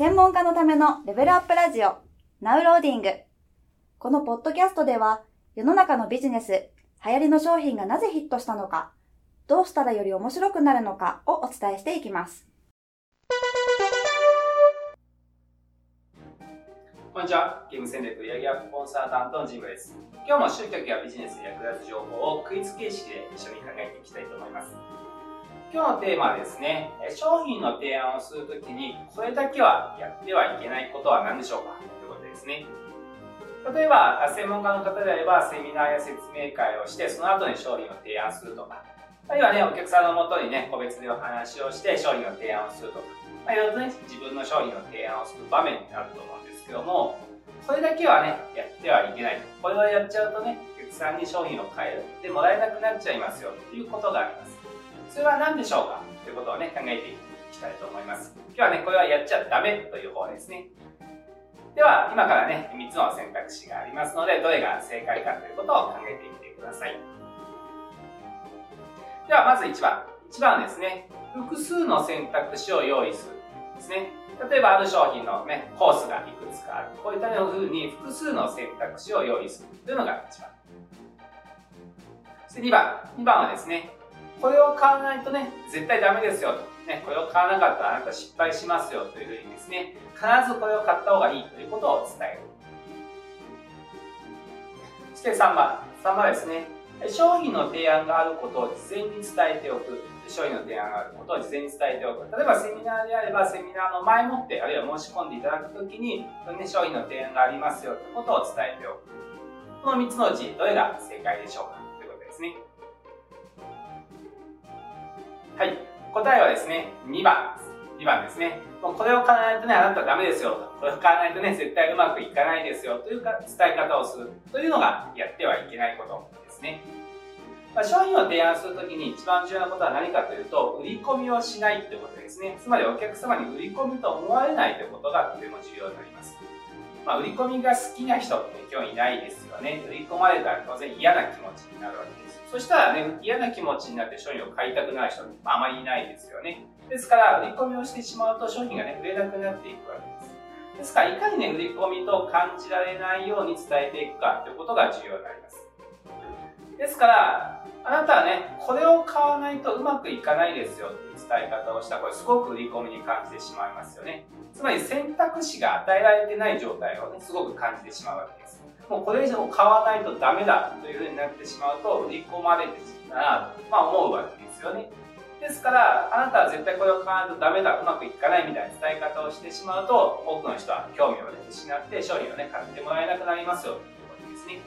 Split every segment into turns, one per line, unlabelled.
専門家のためのレベルアップラジオ、ナウローディング。このポッドキャストでは、世の中のビジネス、流行りの商品がなぜヒットしたのか、どうしたらより面白くなるのかをお伝えしていきます。
こんにちは。ゲーム戦略売上アップコンサータントのジムです。今日も集客やビジネスに役立つ情報をクイズ形式で一緒に考えていきたいと思います。今日のテーマはですね、商品の提案をするときに、これだけはやってはいけないことは何でしょうか？ということですね。例えば、専門家の方であれば、セミナーや説明会をして、その後に商品を提案するとか、あるいはね、お客さんのもとにね、個別でお話をして商品の提案をするとか、まあ、いろいろとね、自分の商品の提案をする場面になると思うんですけども、それだけはね、やってはいけない。これをやっちゃうとね、お客さんに商品を買えてもらえなくなっちゃいますよということがあります。それは何でしょうかということをね、考えていきたいと思います。今日はね、これはやっちゃダメという方ですね。では、今からね、3つの選択肢がありますので、どれが正解かということを考えてみてください。では、まず1番。1番ですね、複数の選択肢を用意するですね。例えば、ある商品のね、コースがいくつかある。こういったように複数の選択肢を用意するというのが1番。そして2番。2番はですね、これを買わないとね、絶対ダメですよと。ね、これを買わなかったらあなた失敗しますよというふうにですね、必ずこれを買った方がいいということを伝える。そして3番。3番ですね、商品の提案があることを事前に伝えておく。商品の提案があることを事前に伝えておく。例えばセミナーであれば、セミナーの前もって、あるいは申し込んでいただくときに、ね、商品の提案がありますよということを伝えておく。この3つのうち、どれが正解でしょうかということですね。答えはですね、2番です。2番ですね。もうこれを買わないとね、あなたはダメですよと。これを買わないとね、絶対うまくいかないですよというか伝え方をするというのがやってはいけないことですね。まあ、商品を提案するときに一番重要なことは何かというと、売り込みをしないということですね。つまりお客様に売り込みと思われないということがとても重要になります。まあ、売り込みが好きな人って今日いないですよね。売り込まれたら当然嫌な気持ちになるわけです。そしたらね、嫌な気持ちになって商品を買いたくない人ってあまりいないですよね。ですから、売り込みをしてしまうと商品がね、売れなくなっていくわけです。ですから、いかにね、売り込みと感じられないように伝えていくかということが重要になります。ですから、あなたはね、これを買わないとうまくいかないですよっていう伝え方をしたら、これすごく売り込みに感じてしまいますよね。つまり選択肢が与えられてない状態をね、すごく感じてしまうわけです。もうこれ以上買わないとダメだというふうになってしまうと売り込まれてしまうなまあ思うわけですよね。ですから、あなたは絶対これを買わないとダメだ、うまくいかないみたいな伝え方をしてしまうと、多くの人は興味を、ね、失って商品をね、買ってもらえなくなりますよということですね。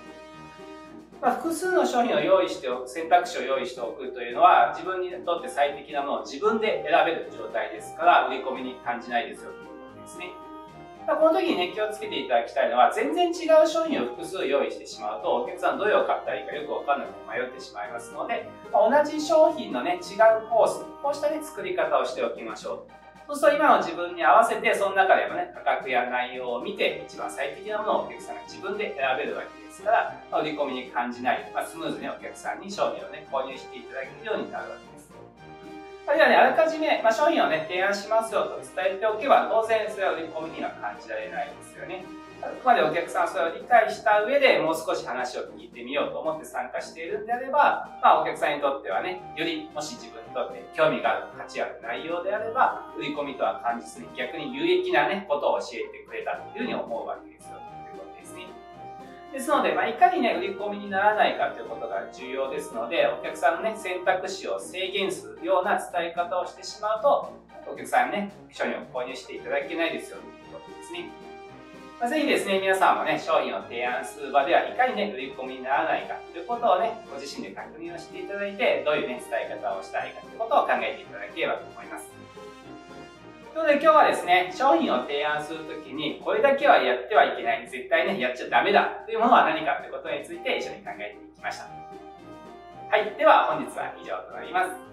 まあ、複数の商品を用意しておく、選択肢を用意しておくというのは、自分にとって最適なものを自分で選べる状態ですから、売り込みに感じないですよということですね。まこの時にね、気をつけていただきたいのは、全然違う商品を複数用意してしまうと、お客さんどれを買ったらいいかよくわかんなくて迷ってしまいますので、ま同じ商品のね、違うコース、こうしたね、作り方をしておきましょう。そうすると今の自分に合わせて、その中でもね、価格や内容を見て、一番最適なものをお客さんが自分で選べるわけですから、売り込みに感じない、まあ、スムーズにお客さんに商品をね、購入していただけるようになるわけです。あるいはね、あらかじめ、まあ、商品をね、提案しますよと伝えておけば、当然それは売り込みには感じられないですよね。あくまでお客さんそれを理解した上でもう少し話を聞いてみようと思って参加しているんであれば、まあ、お客さんにとってはね、よりもし自分にとって興味がある、価値ある内容であれば、売り込みとは感じずに逆に有益なね、ことを教えてくれたというふうに思うわけです。ですので、まあ、いかにね、売り込みにならないかということが重要ですので、お客さんのね、選択肢を制限するような伝え方をしてしまうと、お客さんね、商品を購入していただけないですよということですね。まあ、ぜひですね、皆さんもね、商品を提案する場では、いかにね、売り込みにならないかということをね、ご自身で確認をしていただいて、どういうね、伝え方をしたいかということを考えていただければと思います。ということで今日はですね、商品を提案するときに、これだけはやってはいけない、絶対ね、やっちゃダメだというものは何かということについて一緒に考えていきました。はい。では本日は以上となります。